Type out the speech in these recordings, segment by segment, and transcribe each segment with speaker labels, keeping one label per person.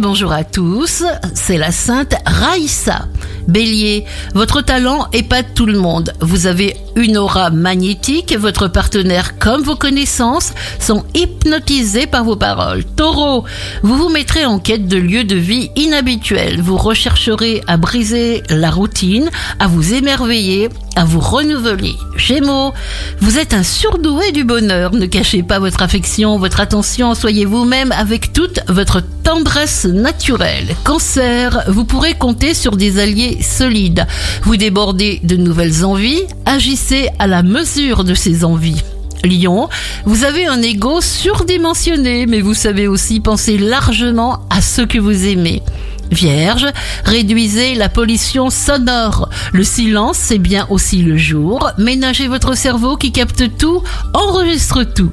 Speaker 1: Bonjour à tous, c'est la sainte Raïssa. Bélier, votre talent épate tout le monde. Vous avez une aura magnétique, votre partenaire comme vos connaissances sont hypnotisés par vos paroles. Taureau, vous vous mettrez en quête de lieux de vie inhabituels. Vous rechercherez à briser la routine, à vous émerveiller, à vous renouveler. Gémeaux, vous êtes un surdoué du bonheur. Ne cachez pas votre affection, votre attention, soyez vous-même avec toute votre tendresse naturelle. Cancer, vous pourrez compter sur des alliés solides. Vous débordez de nouvelles envies, agissez à la mesure de ces envies. Lion, vous avez un ego surdimensionné, mais vous savez aussi penser largement à ceux que vous aimez. Vierge, réduisez la pollution sonore. Le silence, c'est bien aussi le jour. Ménagez votre cerveau qui capte tout, enregistre tout.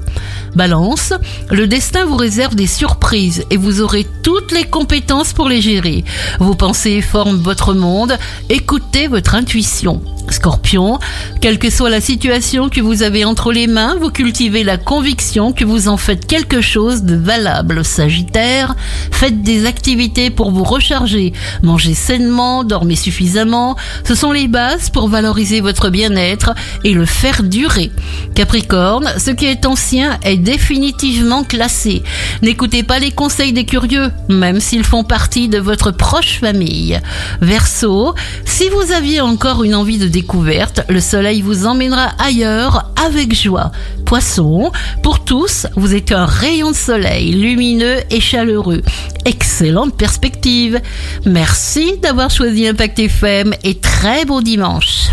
Speaker 1: Balance, le destin vous réserve des surprises et vous aurez toutes les compétences pour les gérer. Vos pensées forment votre monde, écoutez votre intuition. Scorpion, quelle que soit la situation que vous avez entre les mains, vous cultivez la conviction que vous en faites quelque chose de valable. Sagittaire, faites des activités pour vous recharger, mangez sainement, dormez suffisamment. Ce sont les bases pour valoriser votre bien-être et le faire durer. Capricorne, ce qui est ancien définitivement classé. N'écoutez pas les conseils des curieux, même s'ils font partie de votre proche famille. Verseau, si vous aviez encore une envie de découverte, le soleil vous emmènera ailleurs avec joie. Poisson, pour tous, vous êtes un rayon de soleil lumineux et chaleureux. Excellente perspective. Merci d'avoir choisi Impact FM et très beau dimanche.